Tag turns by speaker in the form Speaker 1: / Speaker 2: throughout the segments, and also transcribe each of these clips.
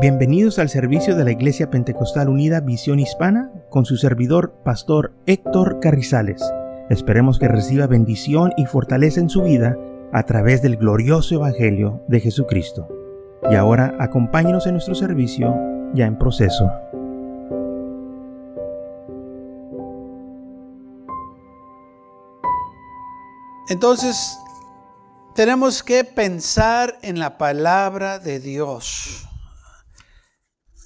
Speaker 1: Bienvenidos al servicio de la Iglesia Pentecostal Unida Visión Hispana con su servidor, Pastor Héctor Carrizales. Esperemos que reciba bendición y fortaleza en su vida a través del glorioso Evangelio de Jesucristo. Y ahora acompáñenos en nuestro servicio ya en proceso.
Speaker 2: Entonces, tenemos que pensar en la palabra de Dios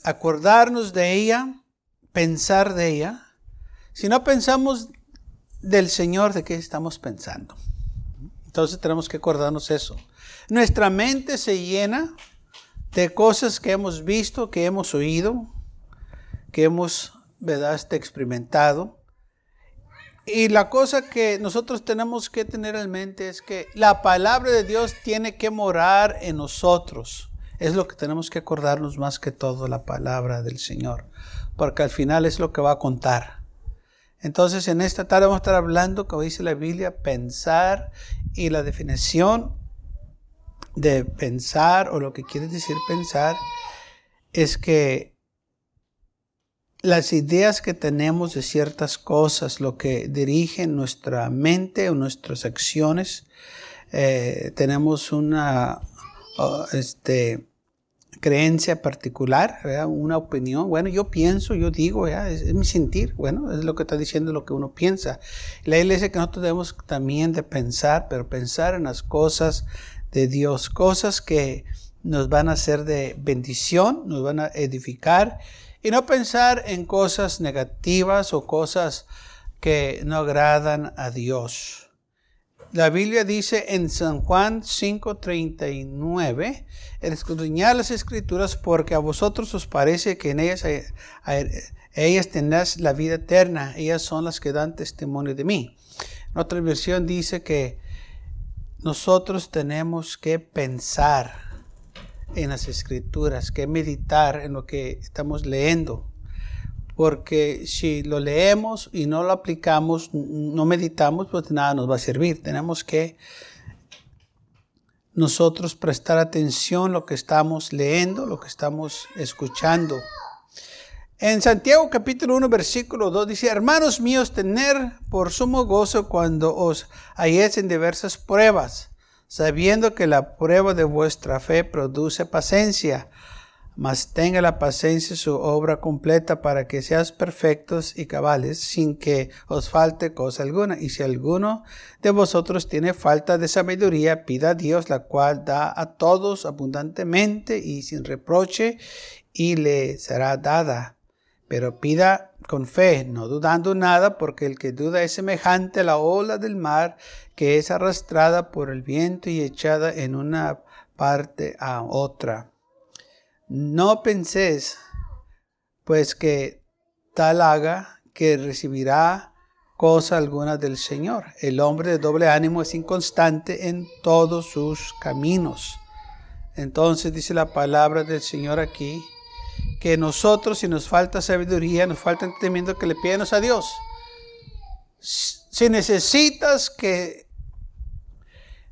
Speaker 2: acordarnos de ella, pensar de ella. Si no pensamos del Señor, ¿de qué estamos pensando? Entonces tenemos que acordarnos eso. Nuestra mente se llena de cosas que hemos visto, que hemos oído, que hemos, ¿verdad?, este, experimentado. Y la cosa que nosotros tenemos que tener en mente es que la palabra de Dios tiene que morar en nosotros. Es lo que tenemos que acordarnos más que todo la palabra del Señor, porque al final es lo que va a contar. Entonces en esta tarde vamos a estar hablando, como dice la Biblia, pensar y la definición de pensar o lo que quiere decir pensar es que las ideas que tenemos de ciertas cosas, lo que dirigen nuestra mente o nuestras acciones, eh, tenemos una, este, creencia particular, una opinión. Bueno, yo pienso, yo digo, Es, mi sentir. Bueno, es lo que está diciendo lo que uno piensa. La iglesia que nosotros debemos también de pensar, pero pensar en las cosas de Dios, cosas que nos van a ser de bendición, nos van a edificar, y no pensar en cosas negativas o cosas que no agradan a Dios. La Biblia dice en San Juan 5:39, escudriñad las escrituras porque a vosotros os parece que en ellas, ellas tenéis la vida eterna, ellas son las que dan testimonio de mí. En otra versión dice que nosotros tenemos que pensar en las escrituras, que meditar en lo que estamos leyendo porque si lo leemos y no lo aplicamos, no meditamos, pues nada nos va a servir. Tenemos que nosotros prestar atención a lo que estamos leyendo, lo que estamos escuchando. En Santiago capítulo 1 versículo 2 dice, hermanos míos, tener por sumo gozo cuando os halléis en diversas pruebas, sabiendo que la prueba de vuestra fe produce paciencia mas tenga la paciencia su obra completa para que seas perfectos y cabales sin que os falte cosa alguna. Y si alguno de vosotros tiene falta de sabiduría, pida a Dios, la cual da a todos abundantemente y sin reproche, y le será dada. Pero pida con fe, no dudando nada, porque el que duda es semejante a la ola del mar que es arrastrada por el viento y echada en una parte a otra. No penséis, pues que tal haga que recibirá cosa alguna del Señor. El hombre de doble ánimo es inconstante en todos sus caminos. Entonces dice la palabra del Señor aquí, que nosotros si nos falta sabiduría, nos falta entendimiento, que le pidamos a Dios. Si necesitas que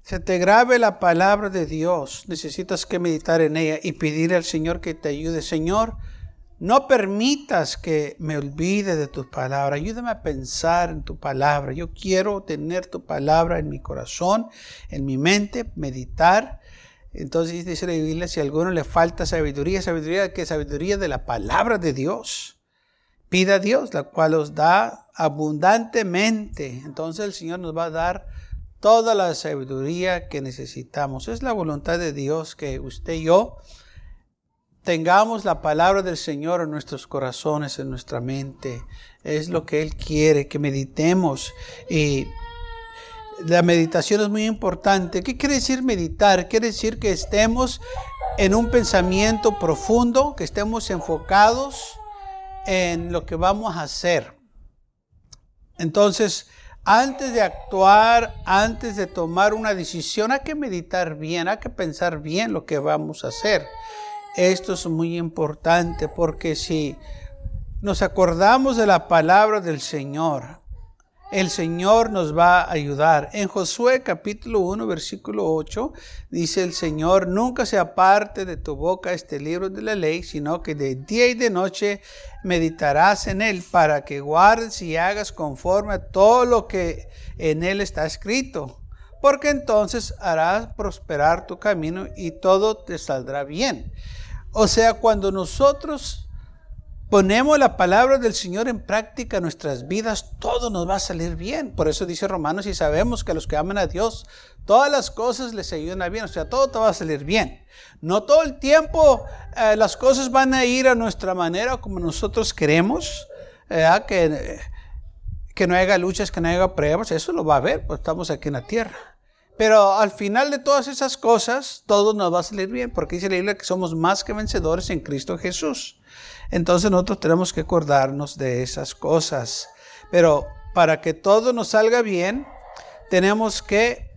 Speaker 2: se te grabe la palabra de Dios, necesitas que meditar en ella y pedir al Señor que te ayude. Señor, no permitas que me olvide de tu palabra. Ayúdame a pensar en tu palabra. Yo quiero tener tu palabra en mi corazón, en mi mente, meditar. Entonces dice la Biblia, si a alguno le falta sabiduría, sabiduría que sabiduría de la palabra de Dios. Pida a Dios, la cual os da abundantemente. Entonces el Señor nos va a dar toda la sabiduría que necesitamos. Es la voluntad de Dios que usted y yo tengamos la palabra del Señor en nuestros corazones, en nuestra mente. Es lo que Él quiere, que meditemos. Y la meditación es muy importante. ¿Qué quiere decir meditar? Quiere decir que estemos en un pensamiento profundo, que estemos enfocados en lo que vamos a hacer. Entonces, antes de actuar, antes de tomar una decisión, hay que meditar bien, hay que pensar bien lo que vamos a hacer. Esto es muy importante porque si nos acordamos de la palabra del Señor el Señor nos va a ayudar. En Josué capítulo 1, versículo 8, dice el Señor, nunca se aparte de tu boca este libro de la ley, sino que de día y de noche meditarás en él para que guardes y hagas conforme a todo lo que en él está escrito. Porque entonces harás prosperar tu camino y todo te saldrá bien. O sea, cuando nosotros ponemos la palabra del Señor en práctica en nuestras vidas, todo nos va a salir bien. Por eso dice Romanos, y sabemos que a los que aman a Dios, todas las cosas les ayudan a bien, o sea, todo te va a salir bien. No todo el tiempo eh, las cosas van a ir a nuestra manera como nosotros queremos, que, que no haya luchas, que no haya pruebas, eso lo va a haber, pues estamos aquí en la tierra. Pero al final de todas esas cosas, todo nos va a salir bien, porque dice la Biblia que somos más que vencedores en Cristo Jesús. Entonces nosotros tenemos que acordarnos de esas cosas. Pero para que todo nos salga bien, tenemos que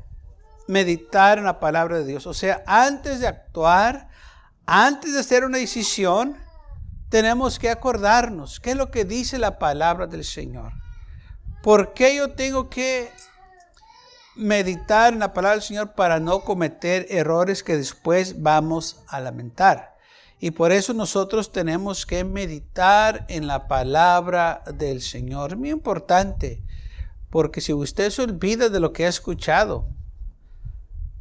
Speaker 2: meditar en la palabra de Dios. O sea, antes de actuar, antes de hacer una decisión, tenemos que acordarnos qué es lo que dice la palabra del Señor. ¿Por qué yo tengo que meditar en la palabra del Señor para no cometer errores que después vamos a lamentar? Y por eso nosotros tenemos que meditar en la palabra del Señor. Es muy importante, porque si usted se olvida de lo que ha escuchado,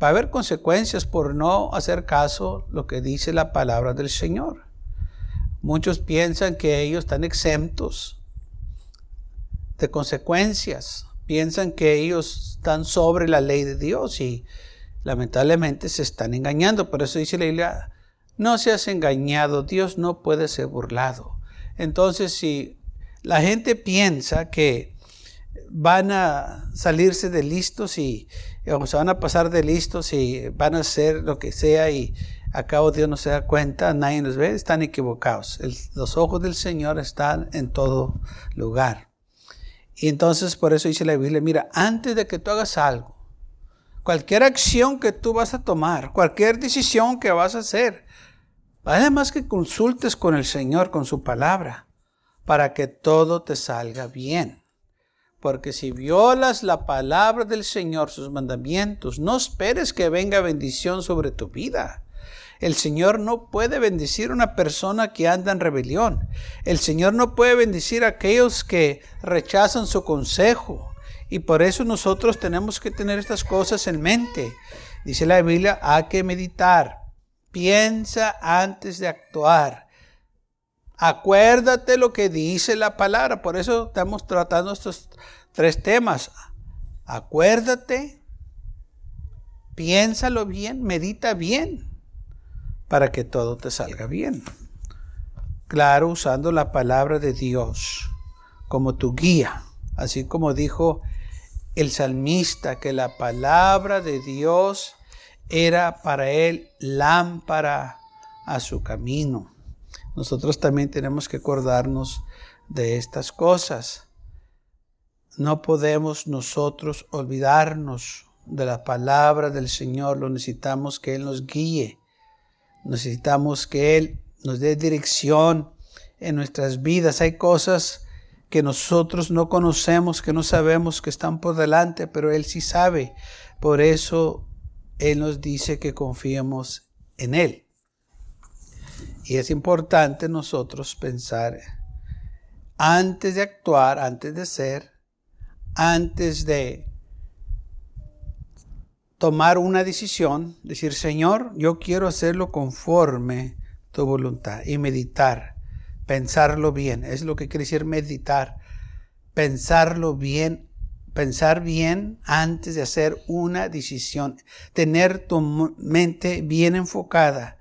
Speaker 2: va a haber consecuencias por no hacer caso lo que dice la palabra del Señor. Muchos piensan que ellos están exentos de consecuencias, piensan que ellos están sobre la ley de Dios y lamentablemente se están engañando. Por eso dice la Biblia, no seas engañado, Dios no puede ser burlado. Entonces, si la gente piensa que van a salirse de listos y o se van a pasar de listos y van a hacer lo que sea y a cabo Dios no se da cuenta, nadie los ve, están equivocados. los ojos del Señor están en todo lugar. Y entonces por eso dice la Biblia, mira, antes de que tú hagas algo, cualquier acción que tú vas a tomar, cualquier decisión que vas a hacer, Además que consultes con el Señor, con su palabra, para que todo te salga bien. Porque si violas la palabra del Señor, sus mandamientos, no esperes que venga bendición sobre tu vida. El Señor no puede bendecir a una persona que anda en rebelión. El Señor no puede bendecir a aquellos que rechazan su consejo. Y por eso nosotros tenemos que tener estas cosas en mente. Dice la Biblia, hay que meditar Piensa antes de actuar. Acuérdate lo que dice la palabra. Por eso estamos tratando estos tres temas. Acuérdate, piénsalo bien, medita bien, para que todo te salga bien. Claro, usando la palabra de Dios como tu guía, así como dijo el salmista, que la palabra de Dios era para él lámpara a su camino. Nosotros también tenemos que acordarnos de estas cosas. No podemos nosotros olvidarnos de la palabra del Señor. Lo necesitamos que Él nos guíe. Necesitamos que Él nos dé dirección en nuestras vidas. Hay cosas que nosotros no conocemos, que no sabemos que están por delante, pero Él sí sabe. Por eso él nos dice que confiemos en Él. Y es importante nosotros pensar antes de actuar, antes de ser, antes de tomar una decisión, decir, Señor, yo quiero hacerlo conforme tu voluntad y meditar, pensarlo bien. Es lo que quiere decir meditar, pensarlo bien pensar bien antes de hacer una decisión, tener tu mente bien enfocada.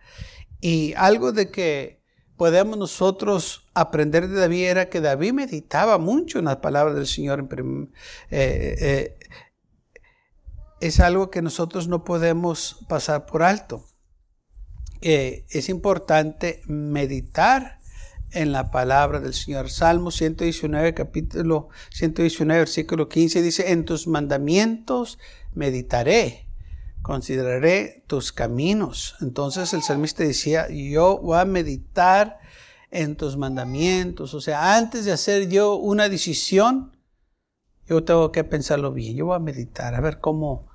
Speaker 2: Y algo de que podemos nosotros aprender de David era que David meditaba mucho en las palabras del Señor. Eh, eh, es algo que nosotros no podemos pasar por alto. Eh, es importante meditar en la palabra del Señor. Salmo 119, capítulo 119, versículo 15 dice, en tus mandamientos meditaré, consideraré tus caminos. Entonces el salmista decía, yo voy a meditar en tus mandamientos. O sea, antes de hacer yo una decisión, Yo tengo que pensarlo bien. Yo voy a meditar, a ver cómo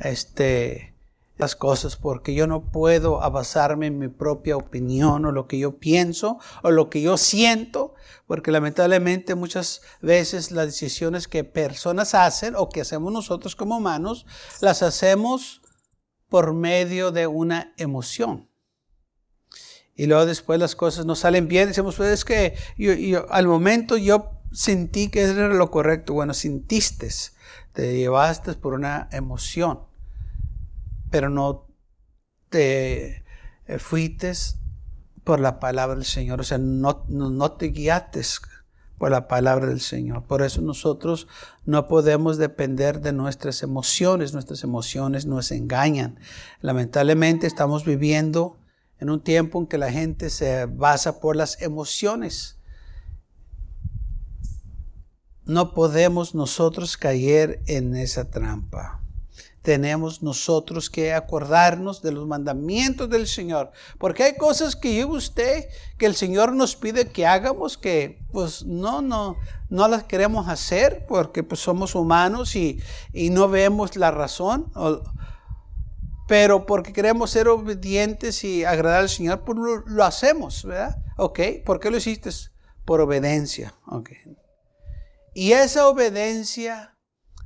Speaker 2: este, las cosas, porque yo no puedo basarme en mi propia opinión o lo que yo pienso o lo que yo siento, porque lamentablemente muchas veces las decisiones que personas hacen o que hacemos nosotros como humanos, las hacemos por medio de una emoción. Y luego después las cosas no salen bien, decimos, pues es que al momento yo sentí que era lo correcto. Bueno, sintiste, te llevaste por una emoción, pero no te eh, fuiste por la palabra del Señor, o sea, no, no, te guiaste por la palabra del Señor. Por eso nosotros no podemos depender de nuestras emociones, nuestras emociones nos engañan. Lamentablemente estamos viviendo en un tiempo en que la gente se basa por las emociones no podemos nosotros caer en esa trampa. Tenemos nosotros que acordarnos de los mandamientos del Señor. Porque hay cosas que yo usted, que el Señor nos pide que hagamos, que pues no, no, no las queremos hacer porque pues somos humanos y, no vemos la razón. pero porque queremos ser obedientes y agradar al Señor, pues lo, hacemos, ¿verdad? Ok, ¿por qué lo hiciste? Por obediencia. Ok. Y esa obediencia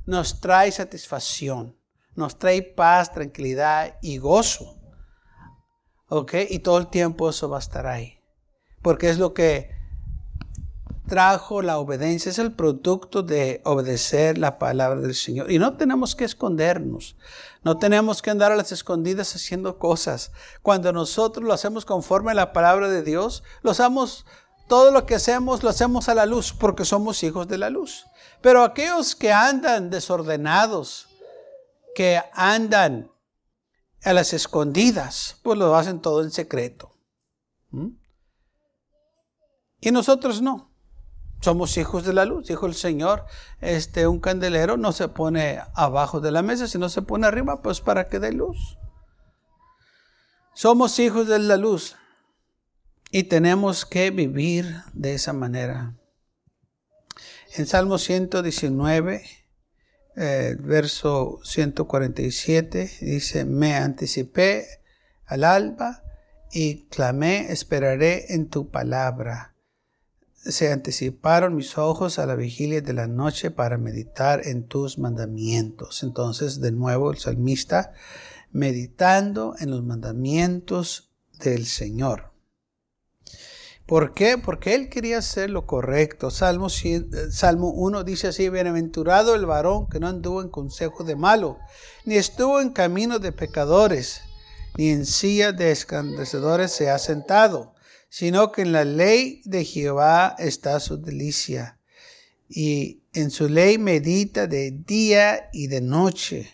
Speaker 2: nos trae satisfacción, nos trae paz, tranquilidad y gozo. ¿Ok? Y todo el tiempo eso va a estar ahí. Porque es lo que trajo la obediencia, es el producto de obedecer la palabra del Señor. Y no tenemos que escondernos, no tenemos que andar a las escondidas haciendo cosas. Cuando nosotros lo hacemos conforme a la palabra de Dios, lo hacemos todo lo que hacemos lo hacemos a la luz porque somos hijos de la luz. Pero aquellos que andan desordenados, que andan a las escondidas, pues lo hacen todo en secreto. ¿Mm? Y nosotros no. Somos hijos de la luz, dijo el Señor. Este, un candelero no se pone abajo de la mesa, sino se pone arriba, pues para que dé luz. Somos hijos de la luz. Y tenemos que vivir de esa manera. En Salmo 119, eh, verso 147, dice, me anticipé al alba y clamé, esperaré en tu palabra. Se anticiparon mis ojos a la vigilia de la noche para meditar en tus mandamientos. Entonces, de nuevo, el salmista meditando en los mandamientos del Señor. ¿Por qué? Porque él quería hacer lo correcto. Salmo, eh, Salmo 1 dice así, bienaventurado el varón que no anduvo en consejo de malo, ni estuvo en camino de pecadores, ni en silla de escandecedores se ha sentado, sino que en la ley de Jehová está su delicia, y en su ley medita de día y de noche.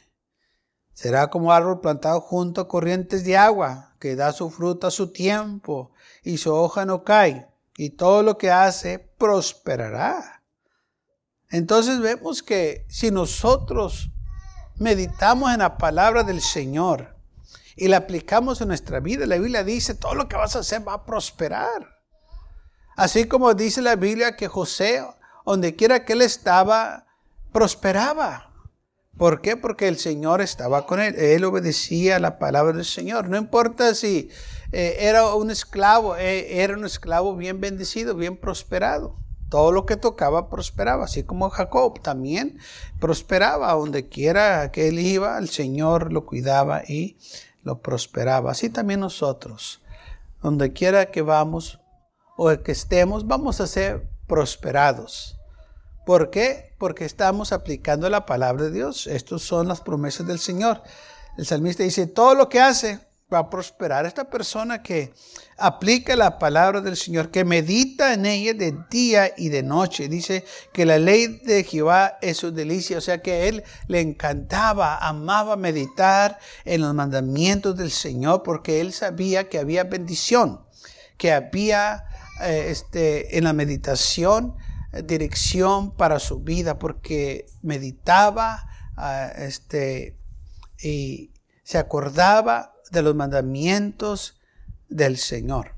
Speaker 2: Será como árbol plantado junto a corrientes de agua, que da su fruto a su tiempo y su hoja no cae, y todo lo que hace prosperará. Entonces vemos que si nosotros meditamos en la palabra del Señor y la aplicamos en nuestra vida, la Biblia dice, todo lo que vas a hacer va a prosperar. Así como dice la Biblia que José, donde quiera que él estaba, prosperaba. ¿Por qué? Porque el Señor estaba con él. Él obedecía la palabra del Señor. No importa si eh, era un esclavo, eh, era un esclavo bien bendecido, bien prosperado. Todo lo que tocaba prosperaba, así como Jacob también prosperaba. Donde quiera que él iba, el Señor lo cuidaba y lo prosperaba. Así también nosotros. Donde quiera que vamos o que estemos, vamos a ser prosperados. ¿Por qué? Porque estamos aplicando la palabra de Dios. Estas son las promesas del Señor. El salmista dice, todo lo que hace va a prosperar. Esta persona que aplica la palabra del Señor, que medita en ella de día y de noche. Dice que la ley de Jehová es su delicia. O sea que él le encantaba, amaba meditar en los mandamientos del Señor porque él sabía que había bendición, que había eh, este, en la meditación dirección para su vida porque meditaba ah, este, y se acordaba de los mandamientos del Señor.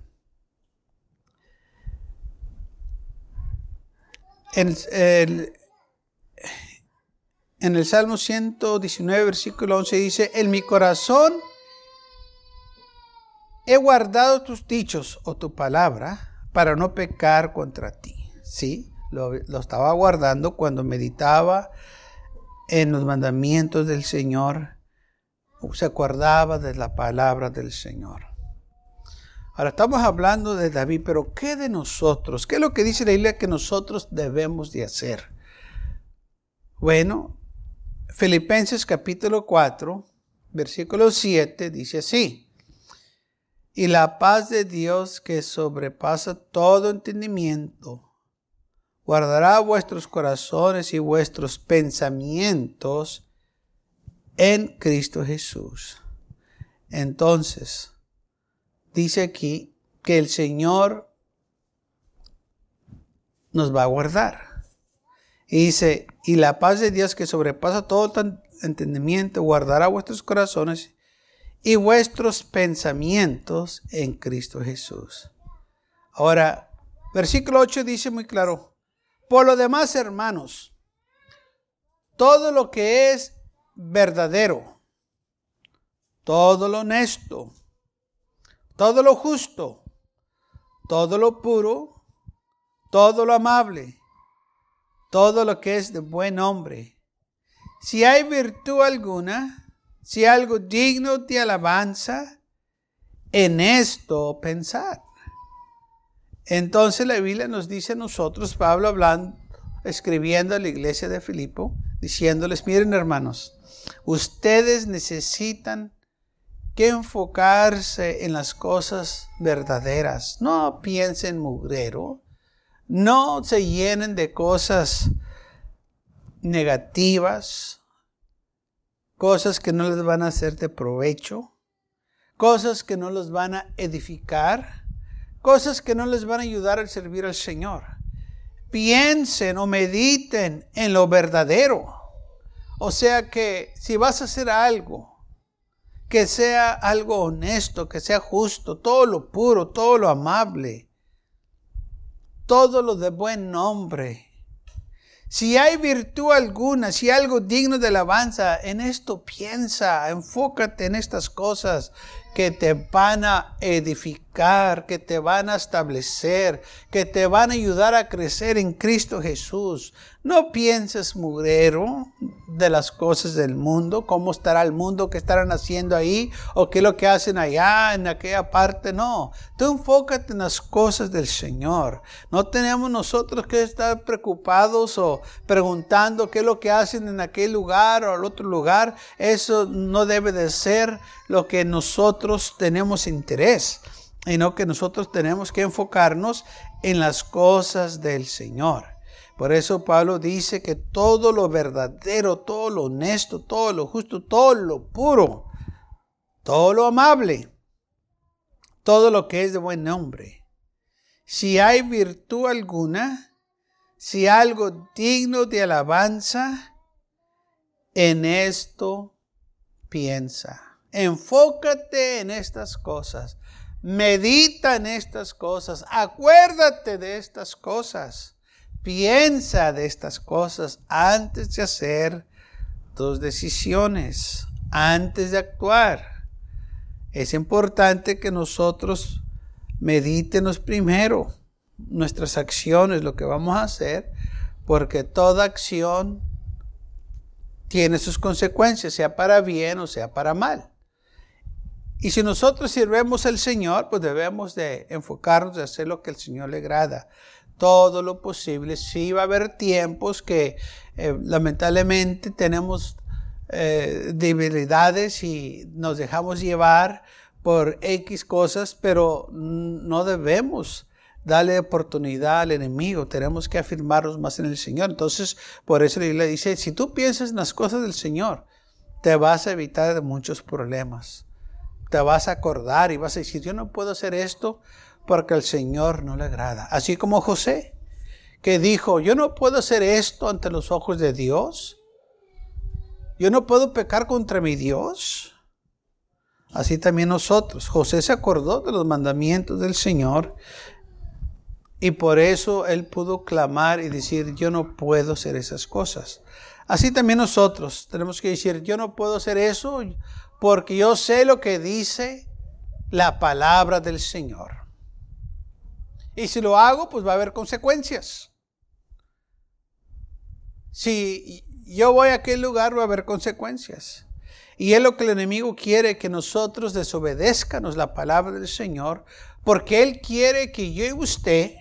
Speaker 2: En, en el Salmo 119, versículo 11 dice, en mi corazón he guardado tus dichos o tu palabra para no pecar contra ti. Sí, lo, estaba guardando cuando meditaba en los mandamientos del Señor, se acordaba de la palabra del Señor. Ahora estamos hablando de David, pero ¿qué de nosotros? ¿Qué es lo que dice la Biblia que nosotros debemos de hacer? Bueno, Filipenses capítulo 4, versículo 7 dice así. Y la paz de Dios que sobrepasa todo entendimiento, guardará vuestros corazones y vuestros pensamientos en Cristo Jesús. Entonces, dice aquí que el Señor nos va a guardar. Y dice, y la paz de Dios que sobrepasa todo entendimiento guardará vuestros corazones y vuestros pensamientos en Cristo Jesús. Ahora, versículo 8 dice muy claro, por lo demás, hermanos, todo lo que es verdadero, todo lo honesto, todo lo justo, todo lo puro, todo lo amable, todo lo que es de buen hombre. Si hay virtud alguna, si algo digno de alabanza, en esto pensar. Entonces la Biblia nos dice a nosotros, Pablo hablando, escribiendo a la iglesia de Filipo, diciéndoles, miren hermanos, ustedes necesitan que enfocarse en las cosas verdaderas. No piensen mugrero, no se llenen de cosas negativas, cosas que no les van a hacer de provecho, cosas que no los van a edificar, cosas que no les van a ayudar a servir al Señor. Piensen o mediten en lo verdadero. O sea que si vas a hacer algo, que sea algo honesto, que sea justo, todo lo puro, todo lo amable, todo lo de buen nombre. Si hay virtud alguna, si hay algo digno de alabanza, en esto piensa, enfócate en estas cosas que te van a edificar, que te van a establecer, que te van a ayudar a crecer en Cristo Jesús. No pienses, mugrero, de las cosas del mundo, cómo estará el mundo, qué estarán haciendo ahí, o qué es lo que hacen allá, en aquella parte. No, tú enfócate en las cosas del Señor. No tenemos nosotros que estar preocupados o preguntando qué es lo que hacen en aquel lugar o al otro lugar. Eso no debe de ser lo que nosotros tenemos interés, sino que nosotros tenemos que enfocarnos en las cosas del Señor. Por eso Pablo dice que todo lo verdadero, todo lo honesto, todo lo justo, todo lo puro, todo lo amable, todo lo que es de buen nombre. Si hay virtud alguna, si algo digno de alabanza, en esto piensa. Enfócate en estas cosas. Medita en estas cosas. Acuérdate de estas cosas. Piensa de estas cosas antes de hacer tus decisiones, antes de actuar. Es importante que nosotros medítenos primero nuestras acciones, lo que vamos a hacer, porque toda acción tiene sus consecuencias, sea para bien o sea para mal. Y si nosotros sirvemos al Señor, pues debemos de enfocarnos de hacer lo que el Señor le agrada todo lo posible. Sí va a haber tiempos que eh, lamentablemente tenemos eh, debilidades y nos dejamos llevar por X cosas, pero no debemos darle oportunidad al enemigo, tenemos que afirmarnos más en el Señor. Entonces, por eso la Biblia dice, si tú piensas en las cosas del Señor, te vas a evitar de muchos problemas. Te vas a acordar y vas a decir, yo no puedo hacer esto porque al Señor no le agrada. Así como José, que dijo, yo no puedo hacer esto ante los ojos de Dios. Yo no puedo pecar contra mi Dios. Así también nosotros. José se acordó de los mandamientos del Señor y por eso él pudo clamar y decir, yo no puedo hacer esas cosas. Así también nosotros tenemos que decir, yo no puedo hacer eso porque yo sé lo que dice la palabra del Señor. Y si lo hago, pues va a haber consecuencias. Si yo voy a aquel lugar, va a haber consecuencias. Y es lo que el enemigo quiere, que nosotros desobedezcanos la palabra del Señor, porque Él quiere que yo y usted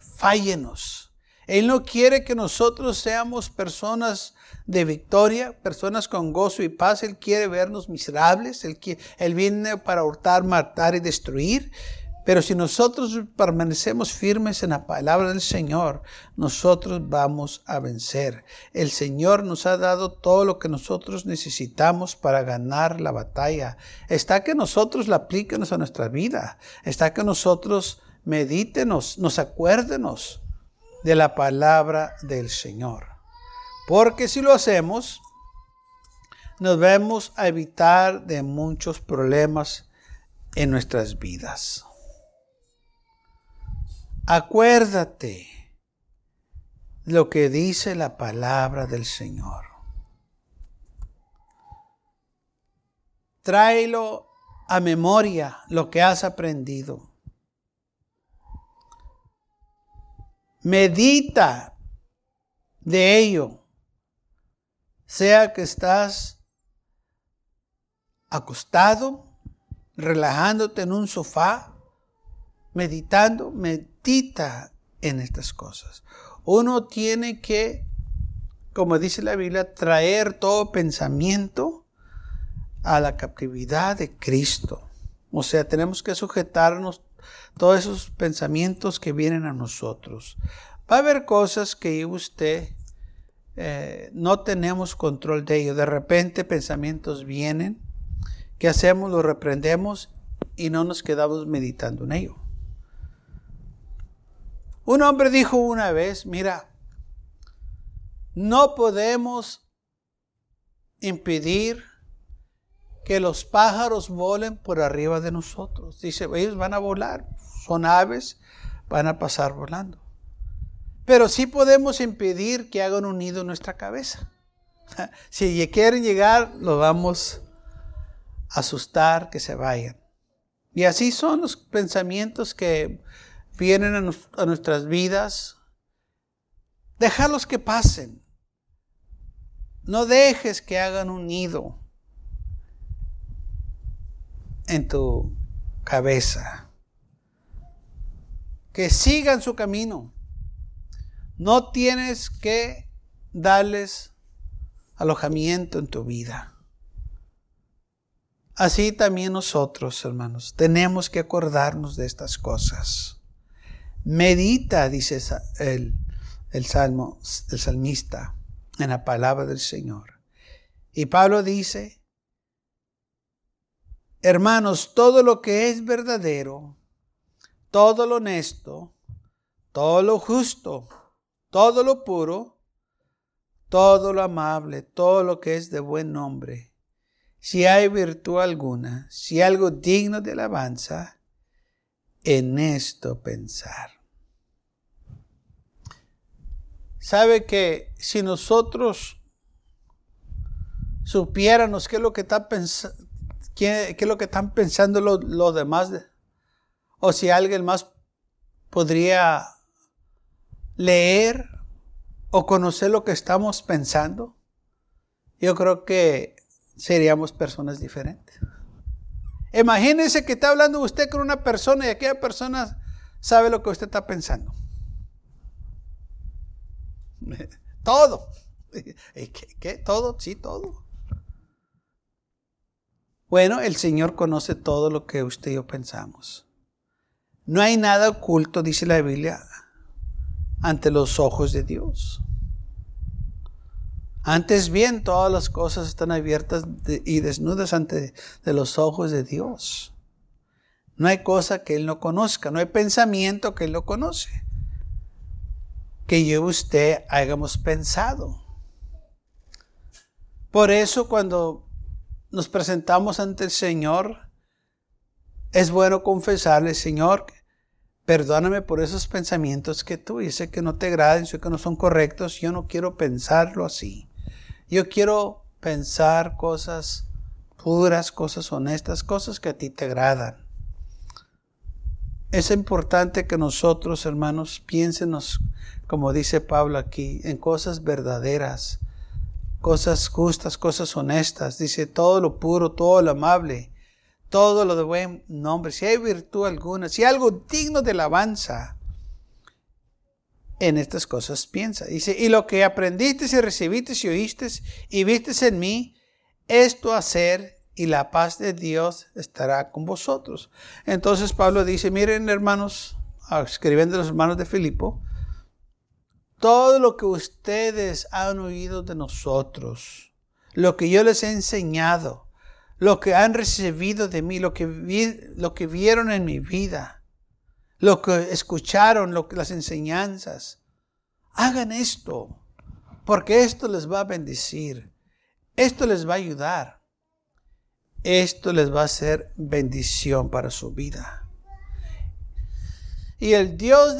Speaker 2: fallenos. Él no quiere que nosotros seamos personas de victoria, personas con gozo y paz. Él quiere vernos miserables. Él, viene para hurtar, matar y destruir. Pero si nosotros permanecemos firmes en la palabra del Señor, nosotros vamos a vencer. El Señor nos ha dado todo lo que nosotros necesitamos para ganar la batalla. Está que nosotros la apliquemos a nuestra vida. Está que nosotros medítenos, nos acuérdenos de la palabra del Señor. Porque si lo hacemos, nos vamos a evitar de muchos problemas en nuestras vidas. Acuérdate lo que dice la palabra del Señor. Tráelo a memoria lo que has aprendido. Medita de ello. Sea que estás acostado, relajándote en un sofá, meditando, medita en estas cosas. Uno tiene que, como dice la Biblia, traer todo pensamiento a la captividad de Cristo. O sea, tenemos que sujetarnos todos esos pensamientos que vienen a nosotros. Va a haber cosas que usted eh, no tenemos control de ello. De repente pensamientos vienen. ¿Qué hacemos? Los reprendemos y no nos quedamos meditando en ello. Un hombre dijo una vez, mira, no podemos impedir que los pájaros volen por arriba de nosotros. Dice, ellos van a volar, son aves, van a pasar volando. Pero sí podemos impedir que hagan un nido en nuestra cabeza. Si quieren llegar, lo vamos a asustar, que se vayan. Y así son los pensamientos que vienen a, a nuestras vidas. Déjalos que pasen. No dejes que hagan un nido en tu cabeza. Que sigan su camino. No tienes que darles alojamiento en tu vida. Así también nosotros, hermanos, tenemos que acordarnos de estas cosas. Medita, dice el, el salmo, el salmista, en la palabra del Señor. Y Pablo dice, Hermanos, todo lo que es verdadero, todo lo honesto, todo lo justo, todo lo puro, todo lo amable, todo lo que es de buen nombre, si hay virtud alguna, si algo digno de alabanza, en esto pensar. Sabe que si nosotros supiéramos qué es lo que está pensando, ¿Qué, es lo que están pensando los, demás? O si alguien más podría leer o conocer lo que estamos pensando, yo creo que seríamos personas diferentes. Imagínese que está hablando usted con una persona y aquella persona sabe lo que usted está pensando. Todo. ¿Qué? ¿Qué? ¿Todo? Sí, todo. Bueno, el Señor conoce todo lo que usted y yo pensamos. No hay nada oculto, dice la Biblia, ante los ojos de Dios. Antes bien, todas las cosas están abiertas y desnudas ante de los ojos de Dios. No hay cosa que Él no conozca, no hay pensamiento que Él no conoce. Que yo y usted hayamos pensado. Por eso cuando nos presentamos ante el Señor, es bueno confesarle, Señor, perdóname por esos pensamientos que tú, sé que no te agradan, sé que no son correctos, yo no quiero pensarlo así. Yo quiero pensar cosas puras, cosas honestas, cosas que a ti te agradan. Es importante que nosotros, hermanos, piénsenos, como dice Pablo aquí, en cosas verdaderas, cosas justas, cosas honestas. Dice todo lo puro, todo lo amable, todo lo de buen nombre. Si hay virtud alguna, si hay algo digno de alabanza, en estas cosas piensa. Dice, y lo que aprendiste y recibiste y oíste y viste en mí, esto hacer y la paz de Dios estará con vosotros. Entonces Pablo dice, miren hermanos, escribiendo a los hermanos de Filipo, todo lo que ustedes han oído de nosotros, lo que yo les he enseñado, lo que han recibido de mí, lo que, lo que vieron en mi vida, lo que escucharon, las enseñanzas, hagan esto, porque esto les va a bendecir, esto les va a ayudar. Esto les va a ser bendición para su vida. Y el Dios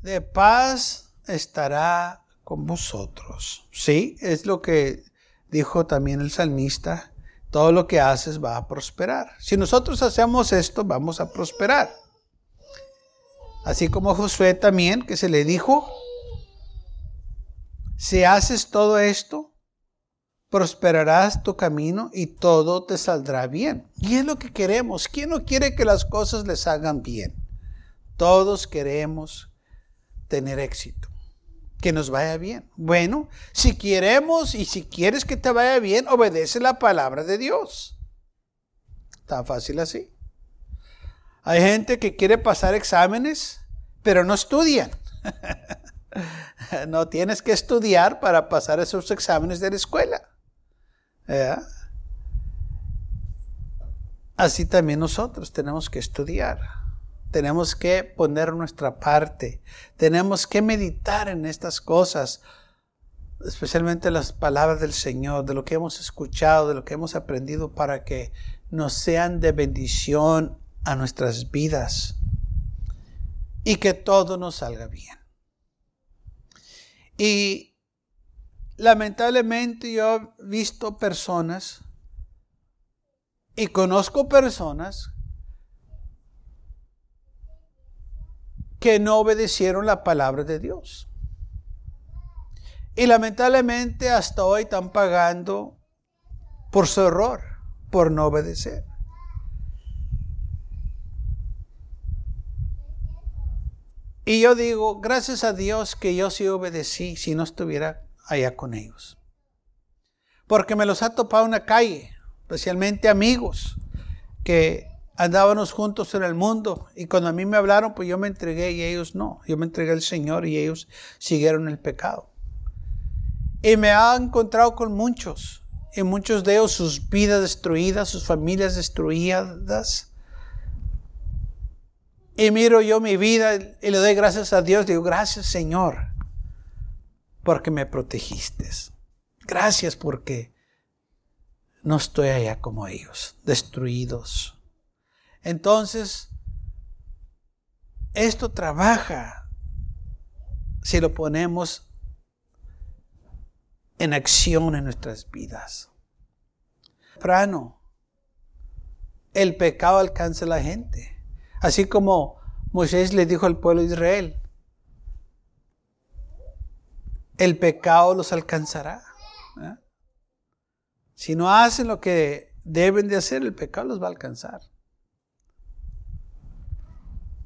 Speaker 2: de, paz estará con vosotros. Sí, es lo que dijo también el salmista. Todo lo que haces va a prosperar. Si nosotros hacemos esto, vamos a prosperar. Así como Josué también, que se le dijo, si haces todo esto, prosperarás tu camino y todo te saldrá bien. Y es lo que queremos. ¿Quién no quiere que las cosas les hagan bien? Todos queremos tener éxito, que nos vaya bien. Bueno, si queremos y si quieres que te vaya bien, obedece la palabra de Dios. Tan fácil así. Hay gente que quiere pasar exámenes, pero no estudian. no tienes que estudiar para pasar esos exámenes de la escuela. Así también nosotros tenemos que estudiar, tenemos que poner nuestra parte, tenemos que meditar en estas cosas, especialmente las palabras del Señor, de lo que hemos escuchado, de lo que hemos aprendido para que nos sean de bendición a nuestras vidas y que todo nos salga bien. Y lamentablemente yo he visto personas y conozco personas que no obedecieron la palabra de Dios. Y lamentablemente hasta hoy están pagando por su error, por no obedecer. Y yo digo, gracias a Dios que yo sí obedecí, si no estuviera allá con ellos. Porque me los ha topado en la calle, especialmente amigos que andábamos juntos en el mundo y cuando a mí me hablaron, pues yo me entregué y ellos no. Yo me entregué al Señor y ellos siguieron el pecado. Y me ha encontrado con muchos, y muchos de ellos sus vidas destruidas, sus familias destruidas. Y miro yo mi vida y le doy gracias a Dios. Digo, gracias Señor porque me protegiste. Gracias porque no estoy allá como ellos, destruidos. Entonces, esto trabaja si lo ponemos en acción en nuestras vidas. Prano, el pecado alcanza a la gente. Así como Moisés le dijo al pueblo de Israel, el pecado los alcanzará. ¿eh? Si no hacen lo que deben de hacer, el pecado los va a alcanzar.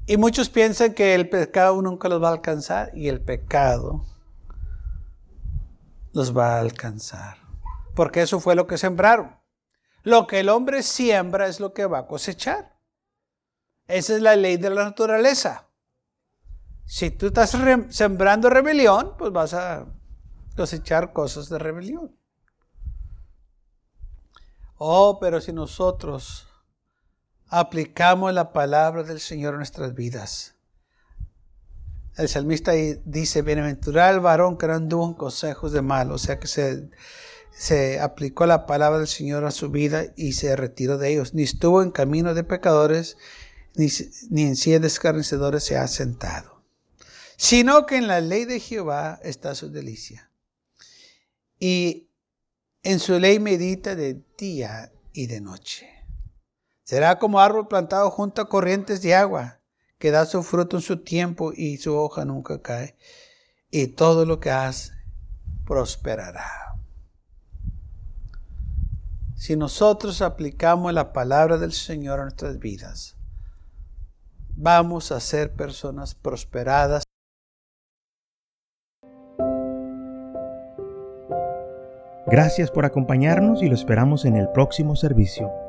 Speaker 2: Y muchos piensan que el pecado nunca los va a alcanzar y el pecado los va a alcanzar. Porque eso fue lo que sembraron. Lo que el hombre siembra es lo que va a cosechar. Esa es la ley de la naturaleza. Si tú estás sembrando rebelión, pues vas a cosechar cosas de rebelión. Oh, pero si nosotros aplicamos la palabra del Señor en nuestras vidas. El salmista dice, bienaventurado el varón que no anduvo en consejos de mal, o sea que se, se aplicó la palabra del Señor a su vida y se retiró de ellos, ni estuvo en camino de pecadores, ni, ni en silla de escarnecedores se ha sentado sino que en la ley de Jehová está su delicia. y en su ley medita de día y de noche. Será como árbol plantado junto a corrientes de agua, que da su fruto en su tiempo y su hoja nunca cae, y todo lo que hace prosperará. Si nosotros aplicamos la palabra del Señor a nuestras vidas, vamos a ser personas prosperadas.
Speaker 1: Gracias por acompañarnos y lo esperamos en el próximo servicio.